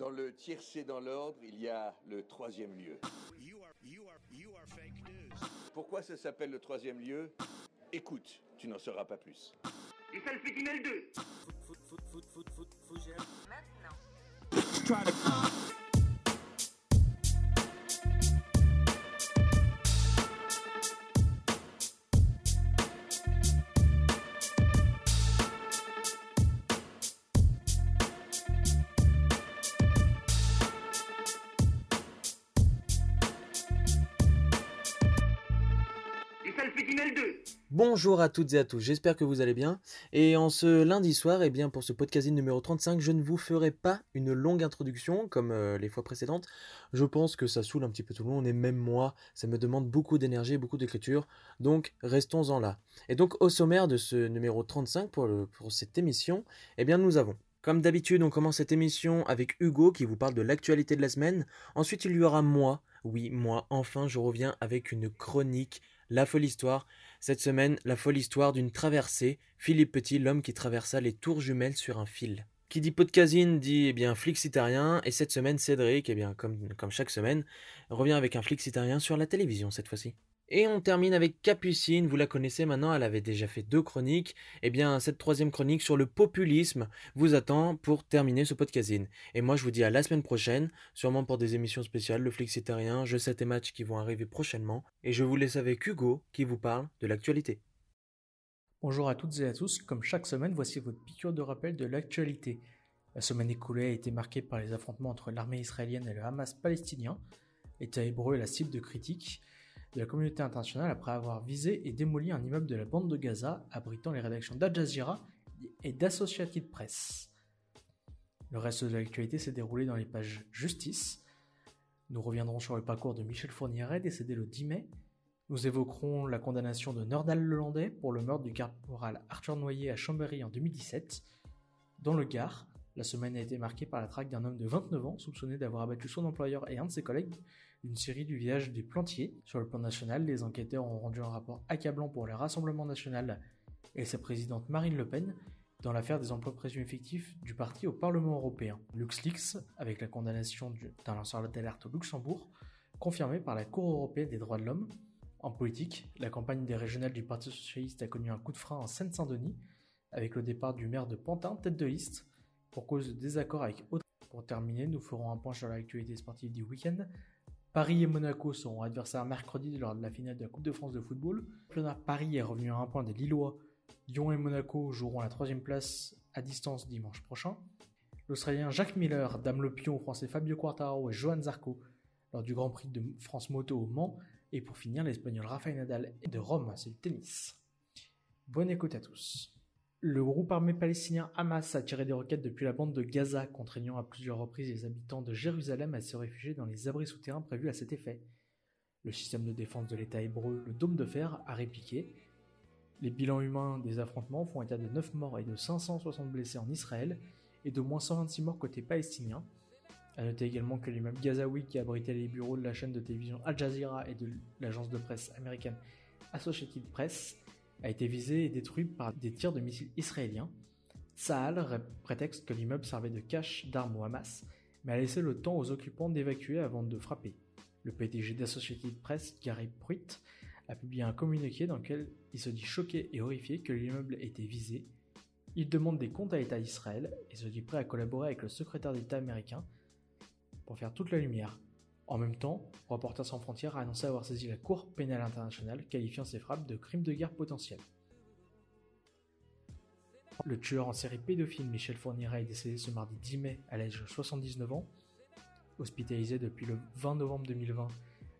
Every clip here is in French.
Dans le tiercé dans l'ordre, il y a le troisième lieu. Pourquoi ça s'appelle le troisième lieu? Écoute, tu n'en sauras pas plus. Du salpétinel 2 Du Bonjour à toutes et à tous, j'espère que vous allez bien. Et en ce lundi soir, et bien pour ce podcasting numéro 35, je ne vous ferai pas une longue introduction comme euh, les fois précédentes. Je pense que ça saoule un petit peu tout le monde, et même moi, ça me demande beaucoup d'énergie beaucoup d'écriture. Donc restons-en là. Et donc au sommaire de ce numéro 35 pour, pour cette émission, eh bien nous avons comme d'habitude, on commence cette émission avec Hugo qui vous parle de l'actualité de la semaine. Ensuite, il y aura moi. Oui, moi, enfin, je reviens avec une chronique, la folle histoire. Cette semaine, la folle histoire d'une traversée. Philippe Petit, l'homme qui traversa les tours jumelles sur un fil. Qui dit podcasine dit eh bien flixitarien et cette semaine Cédric eh bien comme, comme chaque semaine revient avec un flixitarien sur la télévision cette fois-ci. Et on termine avec Capucine, vous la connaissez maintenant, elle avait déjà fait deux chroniques. Eh bien cette troisième chronique sur le populisme vous attend pour terminer ce podcasting. Et moi je vous dis à la semaine prochaine, sûrement pour des émissions spéciales, le flixitarien, jeux 7 et matchs qui vont arriver prochainement. Et je vous laisse avec Hugo qui vous parle de l'actualité. Bonjour à toutes et à tous, comme chaque semaine, voici votre piqûre de rappel de l'actualité. La semaine écoulée a été marquée par les affrontements entre l'armée israélienne et le Hamas palestinien. L'État hébreu est la cible de critiques de la communauté internationale après avoir visé et démoli un immeuble de la bande de Gaza abritant les rédactions d'Al Jazeera et d'Associated Press. Le reste de l'actualité s'est déroulé dans les pages justice. Nous reviendrons sur le parcours de Michel Fourniret, décédé le 10 mai, nous évoquerons la condamnation de Nordal Lelandais pour le meurtre du caporal Arthur Noyer à Chambéry en 2017. Dans le Gard, la semaine a été marquée par la traque d'un homme de 29 ans soupçonné d'avoir abattu son employeur et un de ses collègues d'une série du village des Plantiers. Sur le plan national, les enquêteurs ont rendu un rapport accablant pour le Rassemblement national et sa présidente Marine Le Pen dans l'affaire des emplois présumés fictifs du parti au Parlement européen. LuxLeaks, avec la condamnation du- d'un lanceur d'alerte au Luxembourg, confirmée par la Cour européenne des droits de l'homme, en politique, la campagne des régionales du Parti socialiste a connu un coup de frein en Seine-Saint-Denis, avec le départ du maire de Pantin, tête de liste, pour cause de désaccords avec Audrey. Pour terminer, nous ferons un point sur l'actualité sportive du week-end. Paris et Monaco seront adversaires mercredi lors de la finale de la Coupe de France de football. Paris est revenu à un point des Lillois. Lyon et Monaco joueront la troisième place à distance dimanche prochain. L'Australien Jacques Miller, Dame Le Pion, Français Fabio Quartararo et Johan Zarco lors du Grand Prix de France Moto au Mans. Et pour finir, l'Espagnol Rafael Nadal de Rome, c'est le tennis. Bonne écoute à tous. Le groupe armé palestinien Hamas a tiré des roquettes depuis la bande de Gaza, contraignant à plusieurs reprises les habitants de Jérusalem à se réfugier dans les abris souterrains prévus à cet effet. Le système de défense de l'État hébreu, le Dôme de Fer, a répliqué. Les bilans humains des affrontements font état de 9 morts et de 560 blessés en Israël et d'au moins 126 morts côté palestinien. A noter également que l'immeuble gazaoui qui abritait les bureaux de la chaîne de télévision Al Jazeera et de l'agence de presse américaine Associated Press a été visé et détruit par des tirs de missiles israéliens. Saal ré- prétexte que l'immeuble servait de cache d'armes au Hamas, mais a laissé le temps aux occupants d'évacuer avant de frapper. Le PDG d'Associated Press, Gary Pruitt, a publié un communiqué dans lequel il se dit choqué et horrifié que l'immeuble était visé. Il demande des comptes à l'État d'Israël et se dit prêt à collaborer avec le secrétaire d'État américain pour faire toute la lumière. En même temps, Reporters sans frontières a annoncé avoir saisi la Cour pénale internationale, qualifiant ces frappes de crimes de guerre potentiels. Le tueur en série pédophile Michel Fourniret est décédé ce mardi 10 mai à l'âge de 79 ans. Hospitalisé depuis le 20 novembre 2020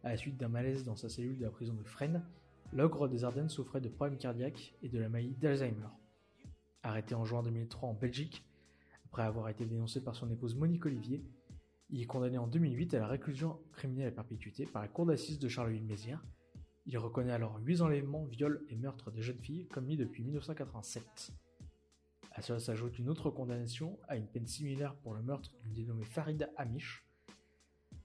à la suite d'un malaise dans sa cellule de la prison de Fresnes, l'ogre des Ardennes souffrait de problèmes cardiaques et de la maladie d'Alzheimer. Arrêté en juin 2003 en Belgique, après avoir été dénoncé par son épouse Monique Olivier, il est condamné en 2008 à la réclusion criminelle à perpétuité par la cour d'assises de Charleville-Mézières. Il reconnaît alors 8 enlèvements, viols et meurtres de jeunes filles commis depuis 1987. À cela s'ajoute une autre condamnation à une peine similaire pour le meurtre d'une dénommée Farida Amish,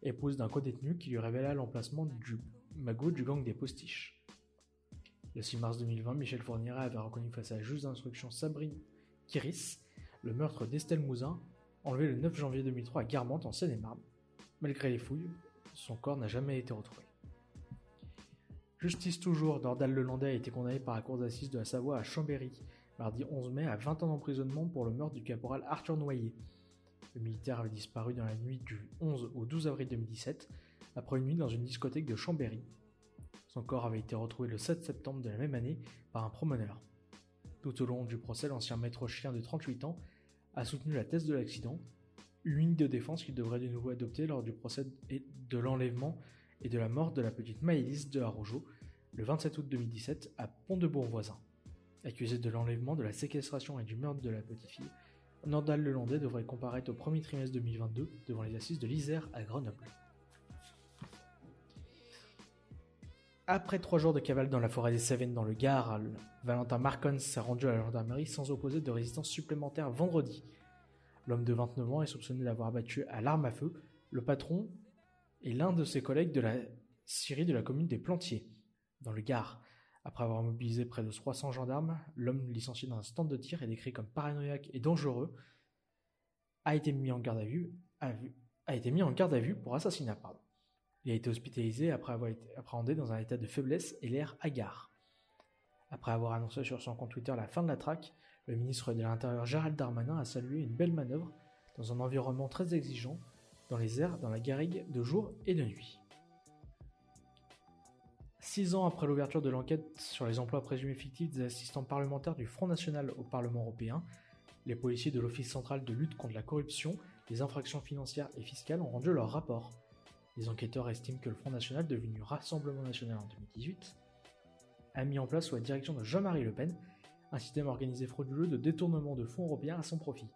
épouse d'un codétenu qui lui révéla l'emplacement du magot du gang des postiches. Le 6 mars 2020, Michel Fourniret avait reconnu face à la juge d'instruction Sabrine Kiris le meurtre d'Estelle Mouzin, enlevé le 9 janvier 2003 à Guermantes en Seine-et-Marne. Malgré les fouilles, son corps n'a jamais été retrouvé. Justice toujours, Nordal Lelandais a été condamné par la cour d'assises de la Savoie à Chambéry, mardi 11 mai, à 20 ans d'emprisonnement pour le meurtre du caporal Arthur Noyer. Le militaire avait disparu dans la nuit du 11 au 12 avril 2017, après une nuit dans une discothèque de Chambéry. Son corps avait été retrouvé le 7 septembre de la même année par un promeneur. Tout au long du procès, l'ancien maître chien de 38 ans a soutenu la thèse de l'accident, une ligne de défense qu'il devrait de nouveau adopter lors du procès de l'enlèvement et de la mort de la petite Maëlys de Arrojo le 27 août 2017 à Pont-de-Beauvoisin. Accusé de l'enlèvement, de la séquestration et du meurtre de la petite fille, Nordal Lelandais devrait comparaître au premier trimestre 2022 devant les assises de l'Isère à Grenoble. Après trois jours de cavale dans la forêt des Cévennes dans le Gard, Valentin Marcon s'est rendu à la gendarmerie sans opposer de résistance supplémentaire vendredi. L'homme de 29 ans est soupçonné d'avoir abattu à l'arme à feu le patron et l'un de ses collègues de la Syrie de la commune des Plantiers, dans le Gard. Après avoir mobilisé près de 300 gendarmes, l'homme licencié dans un stand de tir et décrit comme paranoïaque et dangereux a été mis en garde à vue, pour assassinat. Il a été hospitalisé après avoir été appréhendé dans un état de faiblesse et l'air hagard. Après avoir annoncé sur son compte Twitter la fin de la traque, le ministre de l'Intérieur Gérald Darmanin a salué une belle manœuvre dans un environnement très exigeant, dans les airs, dans la garrigue de jour et de nuit. Six ans après l'ouverture de l'enquête sur les emplois présumés fictifs des assistants parlementaires du Front National au Parlement européen, les policiers de l'Office central de lutte contre la corruption, les infractions financières et fiscales ont rendu leur rapport. Les enquêteurs estiment que le Front National, devenu Rassemblement National en 2018, a mis en place sous la direction de Jean-Marie Le Pen un système organisé frauduleux de détournement de fonds européens à son profit.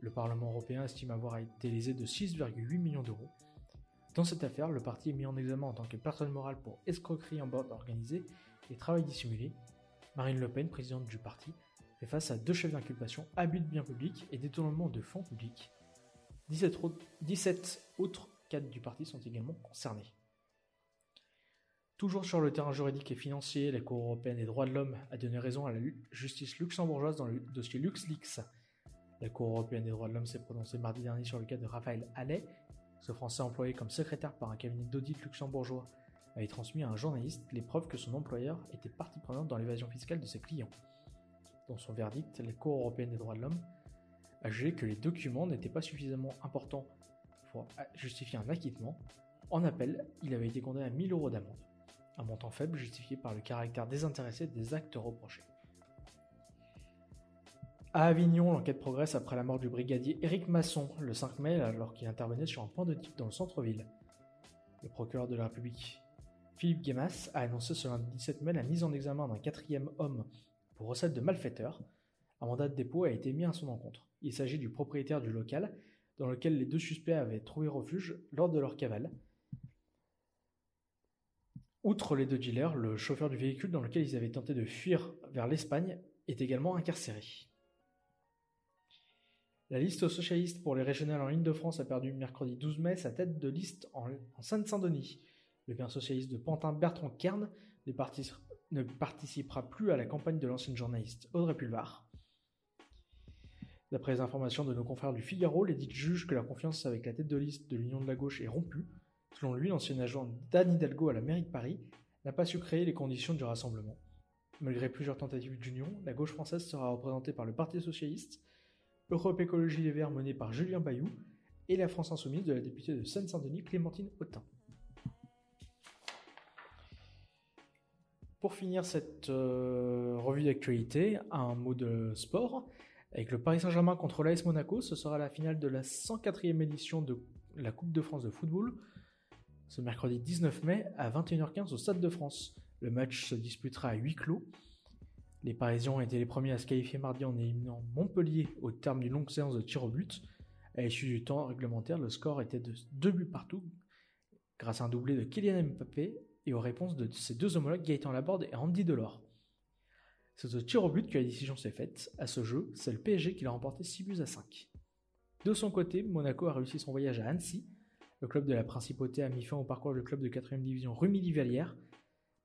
Le Parlement européen estime avoir été lésé de 6,8 millions d'euros. Dans cette affaire, le parti est mis en examen en tant que personne morale pour escroquerie en bande organisée et travail dissimulé. Marine Le Pen, présidente du parti, fait face à deux chefs d'inculpation, abus de biens publics et détournement de fonds publics. 17, 17 autres cadres du parti sont également concernés. Toujours sur le terrain juridique et financier, la Cour européenne des droits de l'homme a donné raison à la justice luxembourgeoise dans le dossier LuxLeaks. La Cour européenne des droits de l'homme s'est prononcée mardi dernier sur le cas de Raphaël Allais. Ce Français employé comme secrétaire par un cabinet d'audit luxembourgeois avait transmis à un journaliste les preuves que son employeur était partie prenante dans l'évasion fiscale de ses clients. Dans son verdict, la Cour européenne des droits de l'homme a jugé que les documents n'étaient pas suffisamment importants pour justifier un acquittement. En appel, il avait été condamné à 1000 euros d'amende un montant faible justifié par le caractère désintéressé des actes reprochés. À Avignon, l'enquête progresse après la mort du brigadier Éric Masson le 5 mai alors qu'il intervenait sur un point de type dans le centre-ville. Le procureur de la République, Philippe Guémas, a annoncé ce lundi 17 mai la mise en examen d'un quatrième homme pour recette de malfaiteur. Un mandat de dépôt a été mis à son encontre. Il s'agit du propriétaire du local dans lequel les deux suspects avaient trouvé refuge lors de leur cavale. Outre les deux dealers, le chauffeur du véhicule dans lequel ils avaient tenté de fuir vers l'Espagne est également incarcéré. La liste socialiste pour les régionales en Ile-de-France a perdu mercredi 12 mai sa tête de liste en, Seine-Saint-Denis. Le père socialiste de Pantin Bertrand Kern ne participera plus à la campagne de l'ancienne journaliste Audrey Pulvar. D'après les informations de nos confrères du Figaro, l'édite juge que la confiance avec la tête de liste de l'Union de la gauche est rompue Selon lui, l'ancien agent d'Anne Hidalgo à la mairie de Paris n'a pas su créer les conditions du rassemblement. Malgré plusieurs tentatives d'union, la gauche française sera représentée par le Parti socialiste, Europe Écologie Les Verts menée par Julien Bayou et la France Insoumise de la députée de Seine-Saint-Denis Clémentine Autain. Pour finir cette euh, revue d'actualité, un mot de sport. Avec le Paris Saint-Germain contre l'AS Monaco, ce sera la finale de la 104e édition de la Coupe de France de football ce mercredi 19 mai à 21h15 au Stade de France. Le match se disputera à huis clos. Les Parisiens ont été les premiers à se qualifier mardi en éliminant Montpellier au terme d'une longue séance de tir au but. À l'issue du temps réglementaire, le score était de 2 buts partout grâce à un doublé de Kylian Mbappé et aux réponses de ses deux homologues Gaëtan Laborde et Andy Delors. C'est au tir au but que la décision s'est faite. À ce jeu, c'est le PSG qui l'a remporté 6 buts à 5. De son côté, Monaco a réussi son voyage à Annecy le club de la Principauté a mis fin au parcours du club de 4ème division Rumilly-Vallière.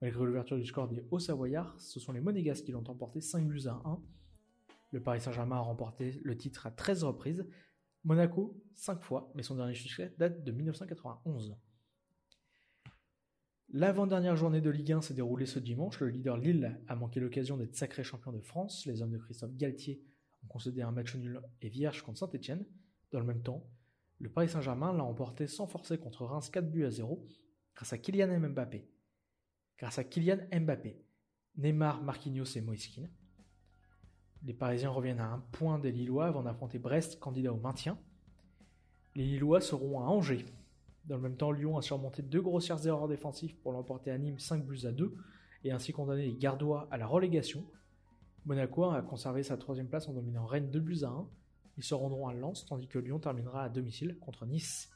Malgré l'ouverture du score des Hauts-Savoyards, ce sont les Monégasques qui l'ont emporté 5 buts à 1. Le Paris Saint-Germain a remporté le titre à 13 reprises, Monaco, 5 fois, mais son dernier succès date de 1991. L'avant-dernière journée de Ligue 1 s'est déroulée ce dimanche. Le leader Lille a manqué l'occasion d'être sacré champion de France. Les hommes de Christophe Galtier ont concédé un match nul et vierge contre Saint-Etienne. Dans le même temps, le Paris Saint-Germain l'a emporté sans forcer contre Reims 4 buts à 0 grâce à Kylian Mbappé. Grâce à Kylian Mbappé, Neymar, Marquinhos et Moiskin. Les Parisiens reviennent à un point des Lillois avant d'affronter Brest, candidat au maintien. Les Lillois seront à Angers. Dans le même temps, Lyon a surmonté deux grossières erreurs défensives pour l'emporter à Nîmes 5 buts à 2 et ainsi condamner les Gardois à la relégation. Monaco a conservé sa troisième place en dominant Rennes 2 buts à 1. Ils se rendront à Lens tandis que Lyon terminera à domicile contre Nice.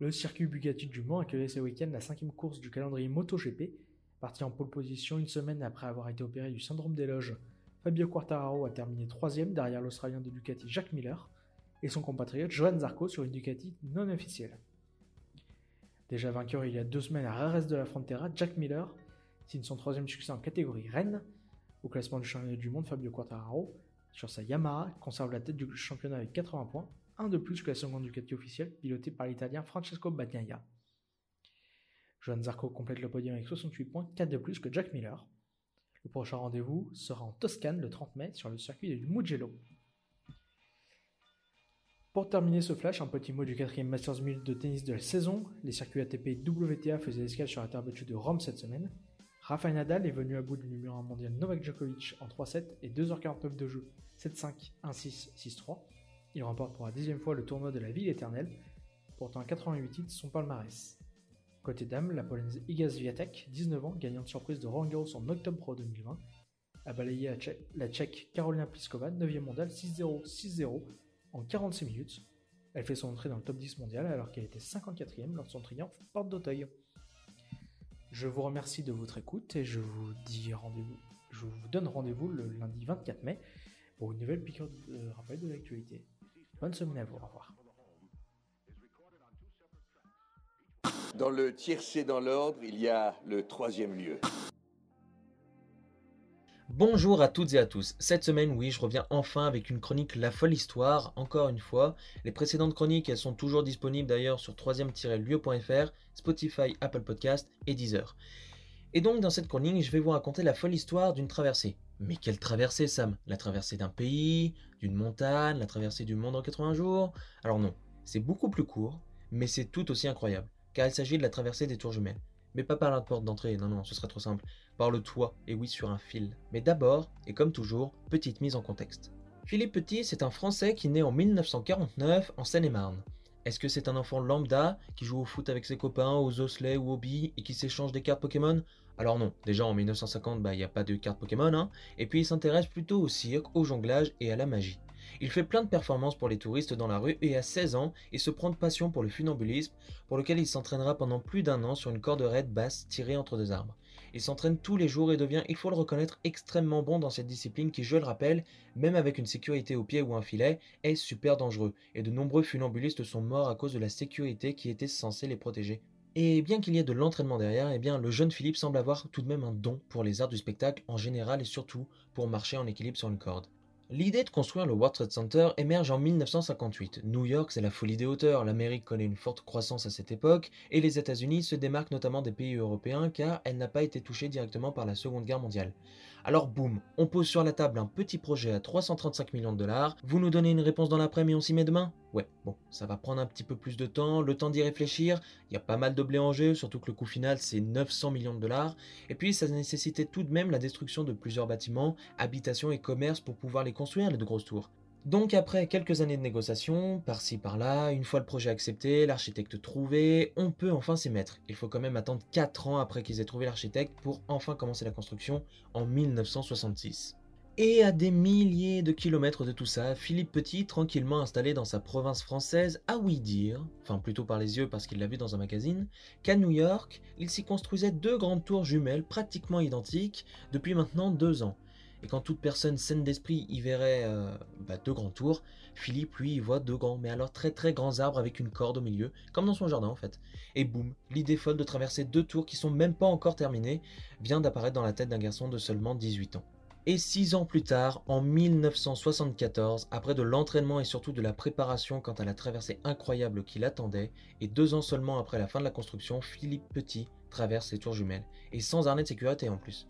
Le circuit Bugatti du Mans accueillait ce week-end la cinquième course du calendrier MotoGP. Parti en pole position une semaine après avoir été opéré du syndrome des loges, Fabio Quartararo a terminé troisième derrière l'Australien de Ducati Jack Miller et son compatriote Johan Zarco sur une Ducati non officielle. Déjà vainqueur il y a deux semaines à Rares de la Frontera, Jack Miller signe son troisième succès en catégorie Rennes. Au classement du championnat du monde, Fabio Quartararo, sur sa Yamaha, conserve la tête du championnat avec 80 points, un de plus que la seconde Ducati officielle, pilotée par l'Italien Francesco Bagnaia. Johan Zarco complète le podium avec 68 points, 4 de plus que Jack Miller. Le prochain rendez-vous sera en Toscane le 30 mai sur le circuit du Mugello. Pour terminer ce flash, un petit mot du quatrième Masters 1000 de tennis de la saison. Les circuits ATP WTA faisaient escale sur la terre battue de Rome cette semaine. Rafael Nadal est venu à bout du numéro 1 mondial Novak Djokovic en 3-7 et 2h49 de jeu, 7-5, 1-6, 6-3. Il remporte pour la dixième fois le tournoi de la ville éternelle, portant à 88 titres son palmarès. Côté dame, la Polonaise Iga Swiatek, 19 ans, gagnante surprise de Roland Garros en octobre Pro 2020, a balayé la Tchèque Karolina Pliskova, 9e mondiale, 6-0, 6-0 en 46 minutes. Elle fait son entrée dans le top 10 mondial alors qu'elle était 54e lors de son triomphe porte d'Auteuil. Je vous remercie de votre écoute et je vous dis rendez-vous. Je vous donne rendez-vous le lundi 24 mai pour une nouvelle piqûre de rappel de l'actualité. Bonne semaine à vous, au revoir. Dans le tiercé dans l'ordre, il y a le troisième lieu. Bonjour à toutes et à tous. Cette semaine, oui, je reviens enfin avec une chronique La folle histoire, encore une fois. Les précédentes chroniques, elles sont toujours disponibles d'ailleurs sur 3e-lieu.fr, Spotify, Apple Podcast et Deezer. Et donc, dans cette chronique, je vais vous raconter la folle histoire d'une traversée. Mais quelle traversée, Sam? La traversée d'un pays, d'une montagne, la traversée du monde en 80 jours? Alors non, c'est beaucoup plus court, mais c'est tout aussi incroyable car il s'agit de la traversée des tours jumelles. Mais pas par la porte d'entrée, non, non, ce serait trop simple. Par le toit, et oui, sur un fil. Mais d'abord, et comme toujours, petite mise en contexte. Philippe Petit, c'est un Français qui naît en 1949 en Seine-et-Marne. Est-ce que c'est un enfant lambda qui joue au foot avec ses copains, aux osselets ou aux billes et qui s'échange des cartes Pokémon? Alors non, déjà en 1950, bah, il n'y a pas de cartes Pokémon, hein. Et puis il s'intéresse plutôt au cirque, au jonglage et à la magie. Il fait plein de performances pour les touristes dans la rue et à 16 ans, il se prend de passion pour le funambulisme, pour lequel il s'entraînera pendant plus d'un an sur une corde raide basse tirée entre deux arbres. Il s'entraîne tous les jours et devient, il faut le reconnaître, extrêmement bon dans cette discipline qui, je le rappelle, même avec une sécurité au pied ou un filet, est super dangereux, et de nombreux funambulistes sont morts à cause de la sécurité qui était censée les protéger. Et bien qu'il y ait de l'entraînement derrière, eh bien le jeune Philippe semble avoir tout de même un don pour les arts du spectacle en général et surtout pour marcher en équilibre sur une corde. L'idée de construire le World Trade Center émerge en 1958. New York, c'est la folie des hauteurs, l'Amérique connaît une forte croissance à cette époque, et les États-Unis se démarquent notamment des pays européens car elle n'a pas été touchée directement par la Seconde Guerre mondiale. Alors boum, on pose sur la table un petit projet à 335 millions de dollars, vous nous donnez une réponse dans l'après-midi et on s'y met demain? Ouais, bon, ça va prendre un petit peu plus de temps, le temps d'y réfléchir, il y a pas mal de blé en jeu, surtout que le coût final c'est 900 millions de dollars, et puis ça nécessitait tout de même la destruction de plusieurs bâtiments, habitations et commerces pour pouvoir les construire, les deux grosses tours. Donc après quelques années de négociations, par-ci par-là, une fois le projet accepté, l'architecte trouvé, on peut enfin s'y mettre. Il faut quand même attendre 4 ans après qu'ils aient trouvé l'architecte pour enfin commencer la construction en 1966. Et à des milliers de kilomètres de tout ça, Philippe Petit, tranquillement installé dans sa province française, a ouï dire, enfin plutôt par les yeux parce qu'il l'a vu dans un magazine, qu'à New York, il s'y construisait deux grandes tours jumelles pratiquement identiques depuis maintenant deux ans. Et quand toute personne saine d'esprit y verrait euh, bah, deux grands tours, Philippe, lui, y voit deux grands, mais alors très très grands arbres avec une corde au milieu, comme dans son jardin en fait. Et boum, l'idée folle de traverser deux tours qui sont même pas encore terminées vient d'apparaître dans la tête d'un garçon de seulement 18 ans. Et six ans plus tard, en 1974, après de l'entraînement et surtout de la préparation quant à la traversée incroyable qui l'attendait, et deux ans seulement après la fin de la construction, Philippe Petit traverse les tours jumelles, et sans harnais de sécurité en plus.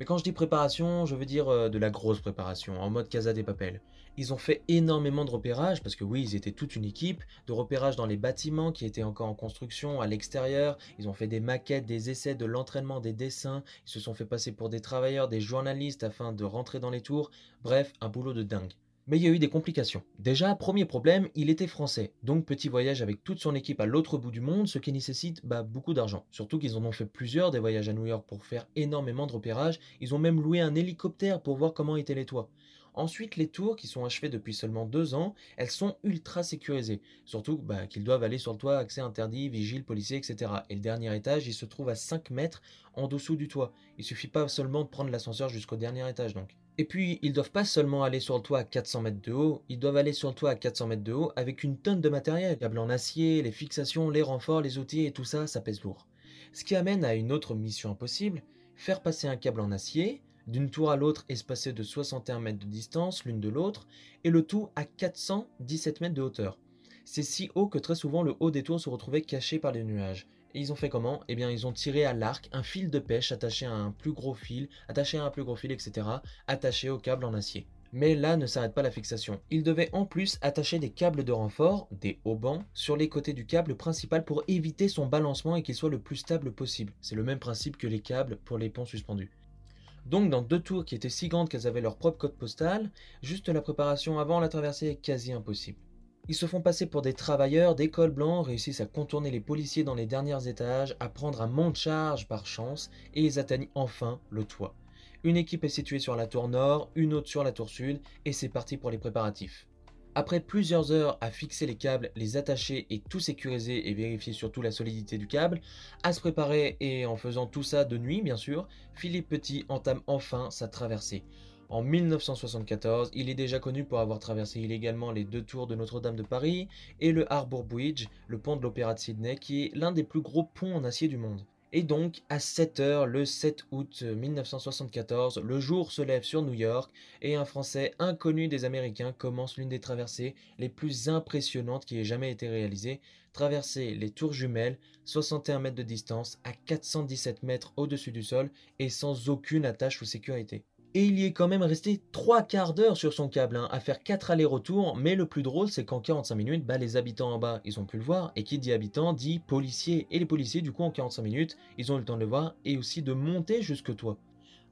Mais quand je dis préparation, je veux dire euh, de la grosse préparation, en mode Casa des Papels. Ils ont fait énormément de repérage, parce que oui, ils étaient toute une équipe, de repérage dans les bâtiments qui étaient encore en construction, à l'extérieur. Ils ont fait des maquettes, des essais, de l'entraînement, des dessins. Ils se sont fait passer pour des travailleurs, des journalistes afin de rentrer dans les tours. Bref, un boulot de dingue. Mais il y a eu des complications. Déjà, premier problème, il était français, donc petit voyage avec toute son équipe à l'autre bout du monde, ce qui nécessite bah, beaucoup d'argent. Surtout qu'ils en ont fait plusieurs des voyages à New York pour faire énormément de repérages, ils ont même loué un hélicoptère pour voir comment étaient les toits. Ensuite, les tours, qui sont achevées depuis seulement deux ans, elles sont ultra sécurisées. Surtout bah, qu'ils doivent aller sur le toit, accès interdit, vigile, policier, etc. Et le dernier étage, il se trouve à 5 mètres en dessous du toit. Il suffit pas seulement de prendre l'ascenseur jusqu'au dernier étage donc. Et puis, ils doivent pas seulement aller sur le toit à 400 mètres de haut, ils doivent aller sur le toit à 400 mètres de haut avec une tonne de matériel. Câbles en acier, les fixations, les renforts, les outils et tout ça, ça pèse lourd. Ce qui amène à une autre mission impossible, faire passer un câble en acier, d'une tour à l'autre espacé de 61 mètres de distance l'une de l'autre, et le tout à 417 mètres de hauteur. C'est si haut que très souvent le haut des tours se retrouvait caché par les nuages. Ils ont fait comment? Eh bien, ils ont tiré à l'arc un fil de pêche attaché à un plus gros fil, attaché à un plus gros fil, etc., attaché au câble en acier. Mais là ne s'arrête pas la fixation. Ils devaient en plus attacher des câbles de renfort, des haubans, sur les côtés du câble principal pour éviter son balancement et qu'il soit le plus stable possible. C'est le même principe que les câbles pour les ponts suspendus. Donc dans deux tours qui étaient si grandes qu'elles avaient leur propre code postal, juste la préparation avant la traversée est quasi impossible. Ils se font passer pour des travailleurs, des cols blancs, réussissent à contourner les policiers dans les derniers étages, à prendre un monte-charge par chance, et ils atteignent enfin le toit. Une équipe est située sur la tour nord, une autre sur la tour sud, et c'est parti pour les préparatifs. Après plusieurs heures à fixer les câbles, les attacher et tout sécuriser et vérifier surtout la solidité du câble, à se préparer et en faisant tout ça de nuit bien sûr, Philippe Petit entame enfin sa traversée. En 1974, il est déjà connu pour avoir traversé illégalement les deux tours de Notre-Dame de Paris et le Harbour Bridge, le pont de l'Opéra de Sydney, qui est l'un des plus gros ponts en acier du monde. Et donc, à 7 heures, le 7 août 1974, le jour se lève sur New York et un Français inconnu des Américains commence l'une des traversées les plus impressionnantes qui ait jamais été réalisée, traverser les tours jumelles, 61 mètres de distance, à 417 mètres au-dessus du sol et sans aucune attache ou sécurité. Et il y est quand même resté trois quarts d'heure sur son câble, hein, à faire quatre allers-retours, mais le plus drôle c'est qu'en 45 minutes, bah, les habitants en bas, ils ont pu le voir, et qui dit habitants dit policiers, et les policiers du coup en 45 minutes, ils ont eu le temps de le voir, et aussi de monter jusque toi.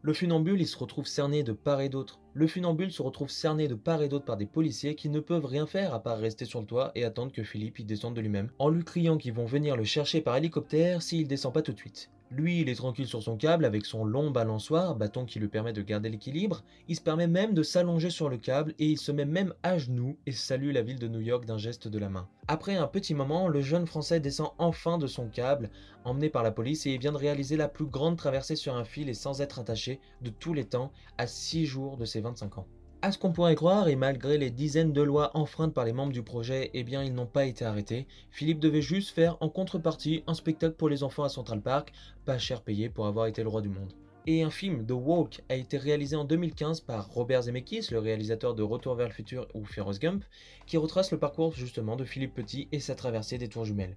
Le funambule, il se retrouve cerné de part et d'autre. Le funambule se retrouve cerné de part et d'autre par des policiers qui ne peuvent rien faire à part rester sur le toit et attendre que Philippe y descende de lui-même, en lui criant qu'ils vont venir le chercher par hélicoptère s'il descend pas tout de suite. Lui, il est tranquille sur son câble avec son long balançoire, bâton qui lui permet de garder l'équilibre. Il se permet même de s'allonger sur le câble et il se met même à genoux et salue la ville de New York d'un geste de la main. Après un petit moment, le jeune Français descend enfin de son câble, emmené par la police, et il vient de réaliser la plus grande traversée sur un fil et sans être attaché de tous les temps à 6 jours de ses 25 ans. À ce qu'on pourrait croire, et malgré les dizaines de lois enfreintes par les membres du projet, eh bien ils n'ont pas été arrêtés. Philippe devait juste faire en contrepartie un spectacle pour les enfants à Central Park, pas cher payé pour avoir été le roi du monde. Et un film, The Walk, a été réalisé en 2015 par Robert Zemeckis, le réalisateur de Retour vers le futur ou Forrest Gump, qui retrace le parcours justement de Philippe Petit et sa traversée des tours jumelles.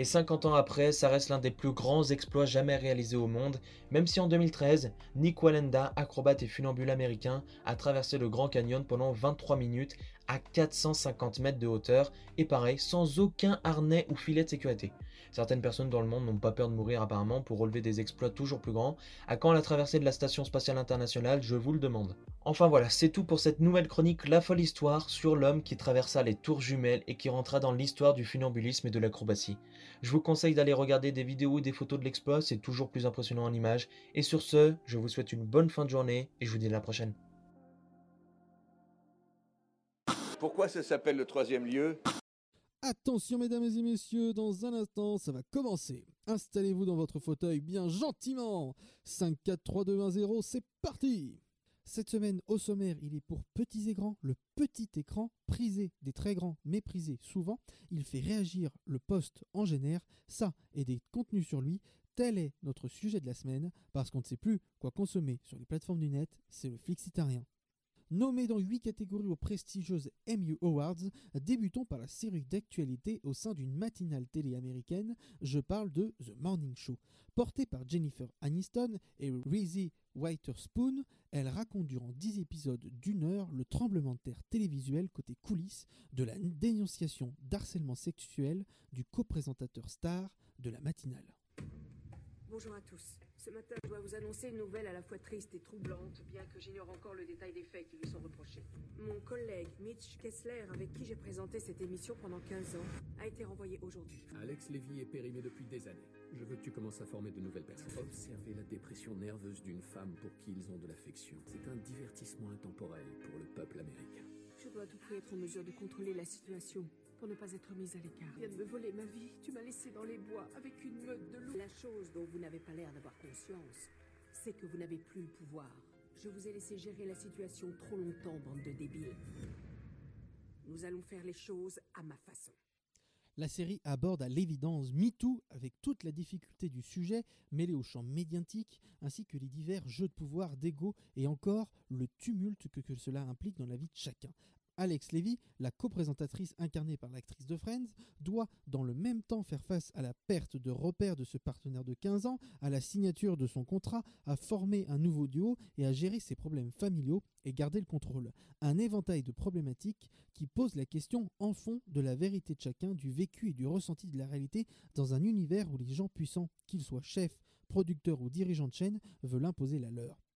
Et 50 ans après, ça reste l'un des plus grands exploits jamais réalisés au monde, même si en 2013, Nick Wallenda, acrobate et funambule américain, a traversé le Grand Canyon pendant 23 minutes à 450 mètres de hauteur, et pareil, sans aucun harnais ou filet de sécurité. Certaines personnes dans le monde n'ont pas peur de mourir apparemment pour relever des exploits toujours plus grands. À quand la traversée de la Station Spatiale Internationale Je vous le demande. Enfin voilà, c'est tout pour cette nouvelle chronique La folle histoire sur l'homme qui traversa les tours jumelles et qui rentra dans l'histoire du funambulisme et de l'acrobatie. Je vous conseille d'aller regarder des vidéos ou des photos de l'exploit, c'est toujours plus impressionnant en images. Et sur ce, je vous souhaite une bonne fin de journée et je vous dis à la prochaine. Pourquoi ça s'appelle le troisième lieu Attention mesdames et messieurs, dans un instant, ça va commencer. Installez-vous dans votre fauteuil bien gentiment. 5, 4, 3, 2, 1, 0, c'est parti Cette semaine, au sommaire, il est pour petits et grands, le petit écran, prisé des très grands, méprisé souvent. Il fait réagir le poste en génère, ça et des contenus sur lui, Tel est notre sujet de la semaine, parce qu'on ne sait plus quoi consommer sur les plateformes du net, c'est le flixitarien. Nommé dans huit catégories aux prestigieuses Emmy Awards, débutons par la série d'actualité au sein d'une matinale télé américaine. Je parle de The Morning Show. Portée par Jennifer Aniston et Reese Witherspoon, elle raconte durant 10 épisodes d'une heure le tremblement de terre télévisuel côté coulisses de la dénonciation d'harcèlement sexuel du co-présentateur star de la matinale. Bonjour à tous. Ce matin, je dois vous annoncer une nouvelle à la fois triste et troublante, bien que j'ignore encore le détail des faits qui lui sont reprochés. Mon collègue Mitch Kessler, avec qui j'ai présenté cette émission pendant 15 ans, a été renvoyé aujourd'hui. Alex Lévy est périmé depuis des années. Je veux que tu commences à former de nouvelles personnes. Observez la dépression nerveuse d'une femme pour qui ils ont de l'affection. C'est un divertissement intemporel pour le peuple américain. Je dois à tout prix être en mesure de contrôler la situation pour ne pas être mise à l'écart. Tu viens de me voler ma vie. Tu m'as laissé dans les bois avec une meute de loups. La chose dont vous n'avez pas l'air d'avoir conscience, c'est que vous n'avez plus le pouvoir. Je vous ai laissé gérer la situation trop longtemps, bande de débiles. Nous allons faire les choses à ma façon. La série aborde à l'évidence MeToo avec toute la difficulté du sujet mêlé au champ médiatique ainsi que les divers jeux de pouvoir, d'ego et encore le tumulte que, que cela implique dans la vie de chacun. Alex Levy, la coprésentatrice incarnée par l'actrice de Friends, doit dans le même temps faire face à la perte de repères de ce partenaire de 15 ans, à la signature de son contrat, à former un nouveau duo et à gérer ses problèmes familiaux et garder le contrôle. Un éventail de problématiques qui pose la question en fond de la vérité de chacun, du vécu et du ressenti de la réalité dans un univers où les gens puissants, qu'ils soient chefs, producteurs ou dirigeants de chaîne, veulent imposer la leur.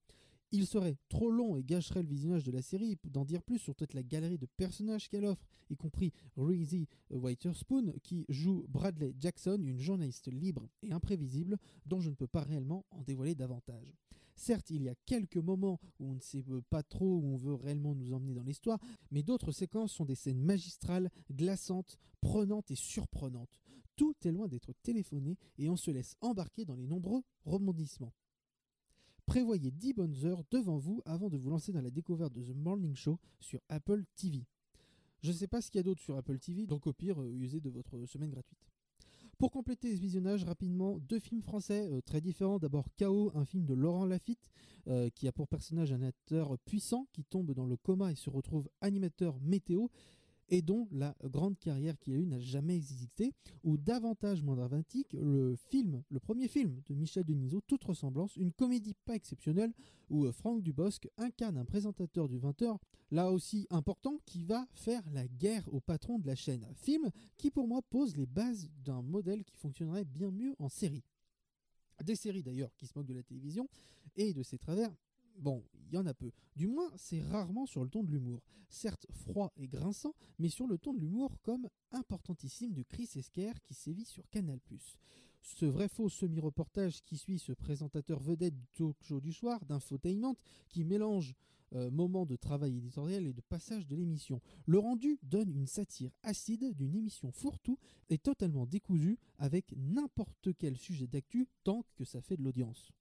Il serait trop long et gâcherait le visionnage de la série d'en dire plus sur toute la galerie de personnages qu'elle offre, y compris Reese Witherspoon qui joue Bradley Jackson, une journaliste libre et imprévisible dont je ne peux pas réellement en dévoiler davantage. Certes, il y a quelques moments où on ne sait pas trop où on veut réellement nous emmener dans l'histoire, mais d'autres séquences sont des scènes magistrales, glaçantes, prenantes et surprenantes. Tout est loin d'être téléphoné et on se laisse embarquer dans les nombreux rebondissements. Prévoyez 10 bonnes heures devant vous avant de vous lancer dans la découverte de The Morning Show sur Apple TV. Je ne sais pas ce qu'il y a d'autre sur Apple TV, donc au pire, euh, usez de votre semaine gratuite. Pour compléter ce visionnage, rapidement, deux films français euh, très différents. D'abord KO, un film de Laurent Lafitte, euh, qui a pour personnage un acteur puissant qui tombe dans le coma et se retrouve animateur météo et dont la grande carrière qu'il a eue n'a jamais existé, ou davantage moins dramatique, le film, le premier film de Michel Denisot, Toute ressemblance, une comédie pas exceptionnelle où euh, Franck Dubosc incarne un présentateur du 20h, là aussi important, qui va faire la guerre au patron de la chaîne. Film qui pour moi pose les bases d'un modèle qui fonctionnerait bien mieux en série. Des séries d'ailleurs qui se moquent de la télévision et de ses travers, Bon, il y en a peu. Du moins, c'est rarement sur le ton de l'humour. Certes froid et grinçant, mais sur le ton de l'humour comme importantissime de Chris Esquer qui sévit sur Canal+. Ce vrai faux semi-reportage qui suit ce présentateur vedette du talk show du soir, d'infotainment, qui mélange euh, moments de travail éditorial et de passage de l'émission. Le rendu donne une satire acide d'une émission fourre-tout et totalement décousue avec n'importe quel sujet d'actu tant que ça fait de l'audience.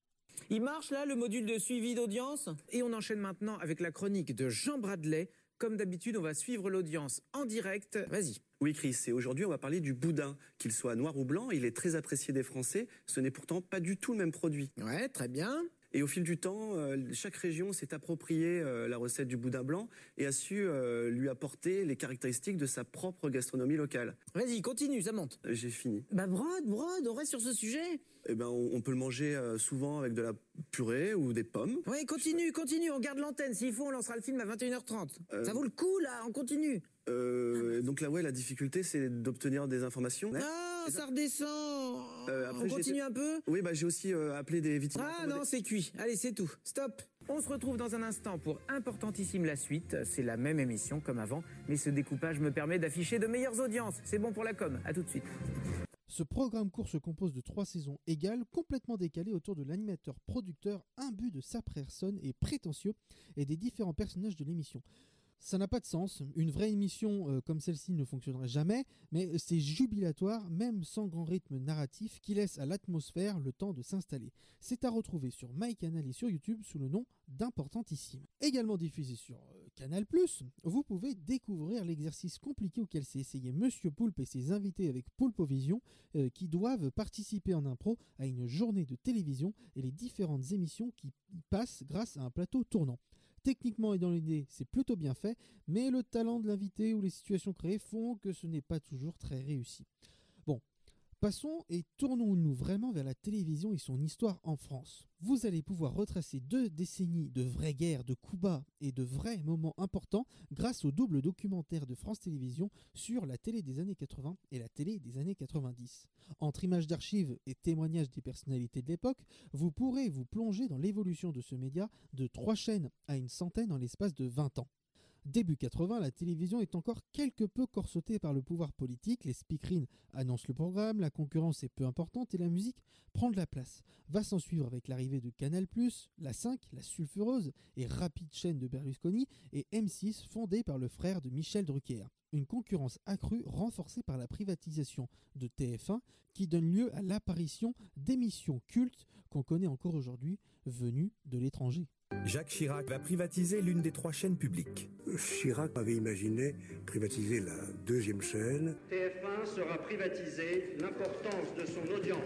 Il marche là, le module de suivi d'audience? Et on enchaîne maintenant avec la chronique de Jean Bradley. Comme d'habitude, on va suivre l'audience en direct. Vas-y. Oui, Chris, et aujourd'hui, on va parler du boudin. Qu'il soit noir ou blanc, il est très apprécié des Français. Ce n'est pourtant pas du tout le même produit. Ouais, très bien. Et au fil du temps, euh, chaque région s'est appropriée euh, la recette du boudin blanc et a su euh, lui apporter les caractéristiques de sa propre gastronomie locale. Vas-y, continue, ça monte. J'ai fini. Bah brode, brode, on reste sur ce sujet. Eh ben, on, on peut le manger souvent avec de la purée ou des pommes. Oui, continue, continue, on garde l'antenne. S'il faut, on lancera le film à 21h30. Ça vaut le coup, là, on continue. Euh, donc là, ouais, la difficulté, c'est d'obtenir des informations. Ah, ça redescend. Euh, après, on continue un peu? Oui, bah j'ai aussi euh, appelé des victimes. Ah non, c'est cuit. Allez, c'est tout. Stop. On se retrouve dans un instant pour Importantissime la suite. C'est la même émission comme avant, mais ce découpage me permet d'afficher de meilleures audiences. C'est bon pour la com. À tout de suite. Ce programme court se compose de trois saisons égales, complètement décalées autour de l'animateur-producteur imbu de sa personne et prétentieux et des différents personnages de l'émission. Ça n'a pas de sens. Une vraie émission euh, comme celle-ci ne fonctionnerait jamais, mais c'est jubilatoire, même sans grand rythme narratif, qui laisse à l'atmosphère le temps de s'installer. C'est à retrouver sur MyCanal et sur YouTube sous le nom d'Importantissime. Également diffusé sur euh, Canal+, vous pouvez découvrir l'exercice compliqué auquel s'est essayé Monsieur Poulpe et ses invités avec Poulpovision, euh, qui doivent participer en impro à une journée de télévision et les différentes émissions qui y passent grâce à un plateau tournant. Techniquement et dans l'idée, c'est plutôt bien fait, mais le talent de l'invité ou les situations créées font que ce n'est pas toujours très réussi. Passons et tournons-nous vraiment vers la télévision et son histoire en France. Vous allez pouvoir retracer deux décennies de vraies guerres, de coups bas et de vrais moments importants grâce au double documentaire de France Télévisions sur la télé des années 80 et la télé des années 90. Entre images d'archives et témoignages des personnalités de l'époque, vous pourrez vous plonger dans l'évolution de ce média de trois chaînes à une centaine en l'espace de 20 ans. Début 80, la télévision est encore quelque peu corsetée par le pouvoir politique, les speakerines annoncent le programme, la concurrence est peu importante et la musique prend de la place. Va s'en suivre avec l'arrivée de Canal+, la 5, la sulfureuse et rapide chaîne de Berlusconi et M6 fondée par le frère de Michel Drucker. Une concurrence accrue renforcée par la privatisation de TF1 qui donne lieu à l'apparition d'émissions cultes qu'on connaît encore aujourd'hui venues de l'étranger. Jacques Chirac va privatiser l'une des trois chaînes publiques. Chirac avait imaginé privatiser la deuxième chaîne. TF1 sera privatisé. L'importance de son audience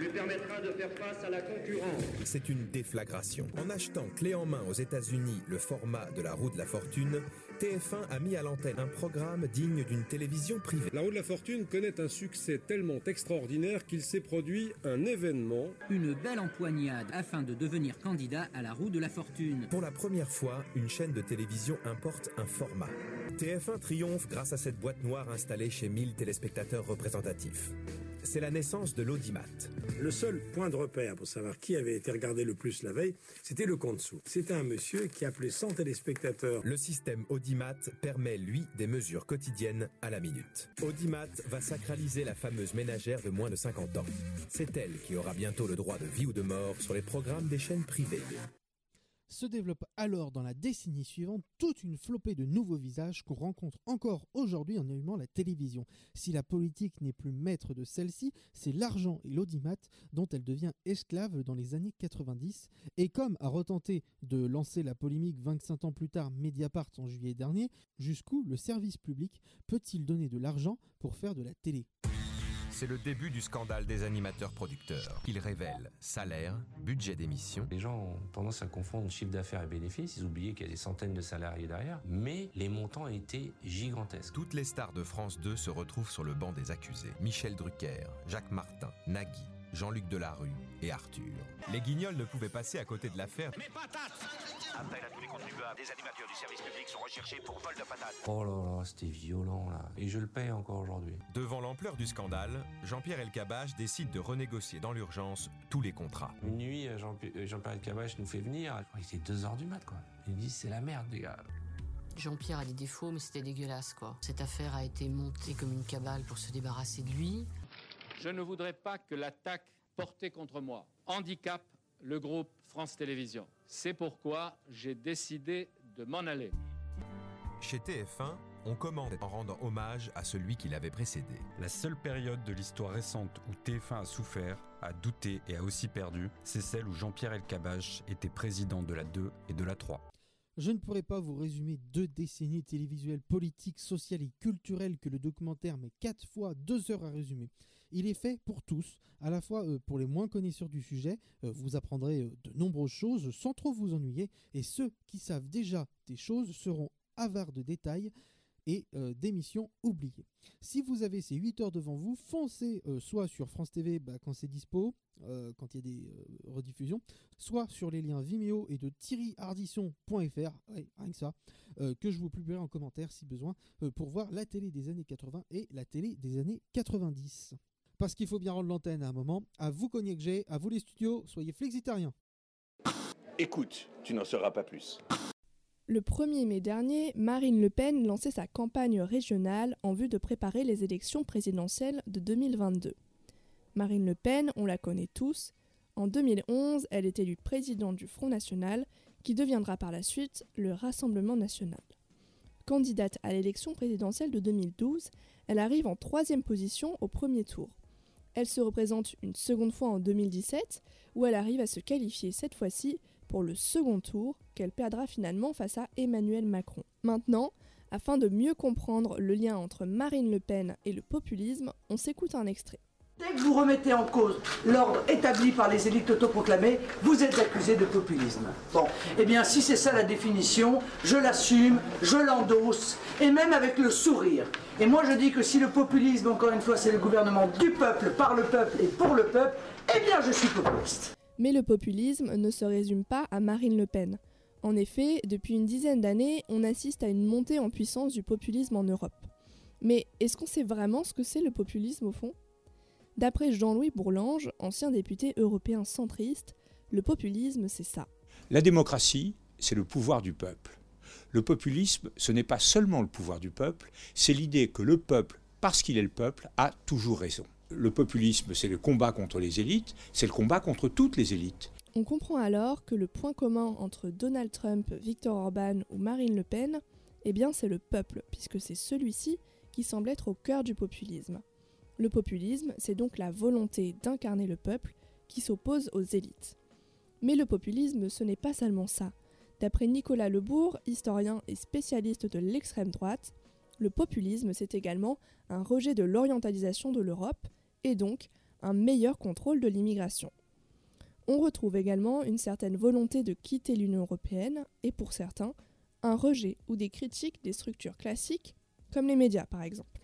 lui permettra de faire face à la concurrence. C'est une déflagration. En achetant clé en main aux États-Unis le format de la roue de la fortune, TF1 a mis à l'antenne un programme digne d'une télévision privée. La roue de la fortune connaît un succès tellement extraordinaire qu'il s'est produit un événement. Une belle empoignade afin de devenir candidat à la roue de la fortune. Pour la première fois, une chaîne de télévision importe un format. TF1 triomphe grâce à cette boîte noire installée chez 1000 téléspectateurs représentatifs. C'est la naissance de l'audimat. Le seul point de repère pour savoir qui avait été regardé le plus la veille, c'était le compte sous. C'était un monsieur qui appelait 100 téléspectateurs. Le système Audimat permet, lui, des mesures quotidiennes à la minute. Audimat va sacraliser la fameuse ménagère de moins de 50 ans. C'est elle qui aura bientôt le droit de vie ou de mort sur les programmes des chaînes privées. Se développe alors dans la décennie suivante toute une flopée de nouveaux visages qu'on rencontre encore aujourd'hui en allumant la télévision. Si la politique n'est plus maître de celle-ci, c'est l'argent et l'audimat dont elle devient esclave dans les années 90. Et comme a retenté de lancer la polémique 25 ans plus tard Mediapart en juillet dernier, jusqu'où le service public peut-il donner de l'argent pour faire de la télé? C'est le début du scandale des animateurs producteurs. Il révèle salaire, budget d'émission. Les gens ont tendance à confondre chiffre d'affaires et bénéfices. Ils oubliaient qu'il y a des centaines de salariés derrière. Mais les montants étaient gigantesques. Toutes les stars de France 2 se retrouvent sur le banc des accusés. Michel Drucker, Jacques Martin, Nagui, Jean-Luc Delarue et Arthur. Les guignols ne pouvaient passer à côté de l'affaire. Mais patates Appel à tous les contribuables. Des animateurs du service public sont recherchés pour vol de patates. Oh là là, c'était violent là. Et je le paye encore aujourd'hui. Devant l'ampleur du scandale, Jean-Pierre Elkabbach décide de renégocier dans l'urgence tous les contrats. Une nuit, Jean-Pierre Elkabbach nous fait venir. Il était 2h du mat quoi. Il dit c'est la merde les gars. Jean-Pierre a des défauts, mais c'était dégueulasse, quoi. Cette affaire a été montée comme une cabale pour se débarrasser de lui. Je ne voudrais pas que l'attaque portée contre moi handicape le groupe France Télévisions. C'est pourquoi j'ai décidé de m'en aller. Chez TF1, on commande en rendant hommage à celui qui l'avait précédé. La seule période de l'histoire récente où TF1 a souffert, a douté et a aussi perdu, c'est celle où Jean-Pierre Elkabbach était président de la 2 et de la 3. Je ne pourrais pas vous résumer deux décennies télévisuelles, politiques, sociales et culturelles que le documentaire met quatre fois deux heures à résumer. Il est fait pour tous, à la fois euh, pour les moins connaisseurs du sujet, euh, vous apprendrez euh, de nombreuses choses sans trop vous ennuyer, et ceux qui savent déjà des choses seront avares de détails et d'émissions oubliées. Si vous avez ces 8 heures devant vous, foncez soit sur France TV bah, quand c'est dispo, quand il y a des rediffusions, soit sur les liens Vimeo et de thierryhardisson.fr, rien que ça, que je vous publierai en commentaire si besoin, pour voir la télé des années 80 et la télé des années 90 parce qu'il faut bien rendre l'antenne à un moment. À vous que j'ai, à vous les studios, soyez flexitariens. Écoute, tu n'en sauras pas plus. Le 1er mai dernier, Marine Le Pen lançait sa campagne régionale en vue de préparer les élections présidentielles de 2022. Marine Le Pen, on la connaît tous. En 2011, elle est élue présidente du Front National, qui deviendra par la suite le Rassemblement National. Candidate à l'élection présidentielle de 2012, elle arrive en troisième position au premier tour. Elle se représente une seconde fois en 2017, où elle arrive à se qualifier cette fois-ci pour le second tour, qu'elle perdra finalement face à Emmanuel Macron. Maintenant, afin de mieux comprendre le lien entre Marine Le Pen et le populisme, on s'écoute un extrait. Vous remettez en cause l'ordre établi par les élites autoproclamées, vous êtes accusé de populisme. Bon, eh bien, si c'est ça la définition, je l'assume, je l'endosse, et même avec le sourire. Et moi, je dis que si le populisme, encore une fois, c'est le gouvernement du peuple, par le peuple et pour le peuple, eh bien, je suis populiste. Mais le populisme ne se résume pas à Marine Le Pen. En effet, depuis une dizaine d'années, on assiste à une montée en puissance du populisme en Europe. Mais est-ce qu'on sait vraiment ce que c'est le populisme au fond? D'après Jean-Louis Bourlange, ancien député européen centriste, le populisme, c'est ça. La démocratie, c'est le pouvoir du peuple. Le populisme, ce n'est pas seulement le pouvoir du peuple, c'est l'idée que le peuple, parce qu'il est le peuple, a toujours raison. Le populisme, c'est le combat contre les élites, c'est le combat contre toutes les élites. On comprend alors que le point commun entre Donald Trump, Viktor Orban ou Marine Le Pen, eh bien c'est le peuple, puisque c'est celui-ci qui semble être au cœur du populisme. Le populisme, c'est donc la volonté d'incarner le peuple qui s'oppose aux élites. Mais le populisme, ce n'est pas seulement ça. D'après Nicolas Lebourg, historien et spécialiste de l'extrême droite, le populisme, c'est également un rejet de l'orientalisation de l'Europe et donc un meilleur contrôle de l'immigration. On retrouve également une certaine volonté de quitter l'Union européenne et pour certains, un rejet ou des critiques des structures classiques, comme les médias par exemple.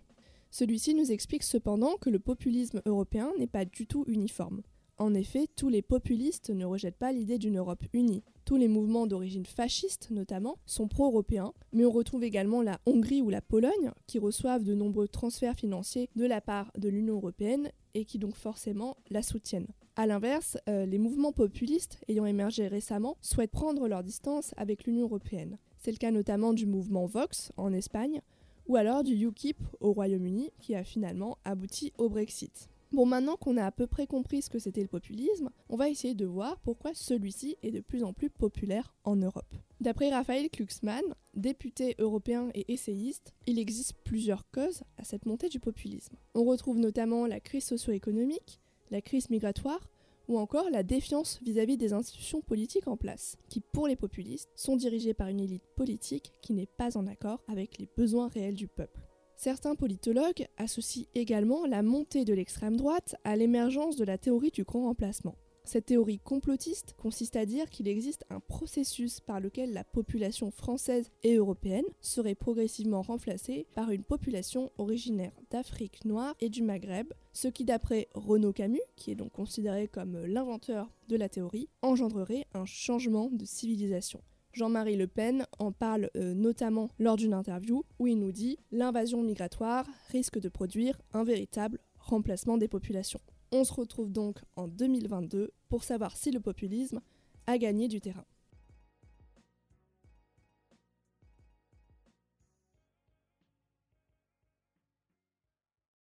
Celui-ci nous explique cependant que le populisme européen n'est pas du tout uniforme. En effet, tous les populistes ne rejettent pas l'idée d'une Europe unie. Tous les mouvements d'origine fasciste, notamment, sont pro-européens, mais on retrouve également la Hongrie ou la Pologne, qui reçoivent de nombreux transferts financiers de la part de l'Union européenne et qui donc forcément la soutiennent. A l'inverse, euh, les mouvements populistes ayant émergé récemment souhaitent prendre leur distance avec l'Union européenne. C'est le cas notamment du mouvement Vox en Espagne, ou alors du UKIP au Royaume-Uni qui a finalement abouti au Brexit. Bon, maintenant qu'on a à peu près compris ce que c'était le populisme, on va essayer de voir pourquoi celui-ci est de plus en plus populaire en Europe. D'après Raphaël Kluxmann, député européen et essayiste, il existe plusieurs causes à cette montée du populisme. On retrouve notamment la crise socio-économique, la crise migratoire, ou encore la défiance vis-à-vis des institutions politiques en place, qui pour les populistes sont dirigées par une élite politique qui n'est pas en accord avec les besoins réels du peuple. Certains politologues associent également la montée de l'extrême droite à l'émergence de la théorie du grand remplacement. Cette théorie complotiste consiste à dire qu'il existe un processus par lequel la population française et européenne serait progressivement remplacée par une population originaire d'Afrique noire et du Maghreb, ce qui d'après Renaud Camus, qui est donc considéré comme l'inventeur de la théorie, engendrerait un changement de civilisation. Jean-Marie Le Pen en parle euh, notamment lors d'une interview où il nous dit L'invasion migratoire risque de produire un véritable remplacement des populations. On se retrouve donc en 2022 pour savoir si le populisme a gagné du terrain.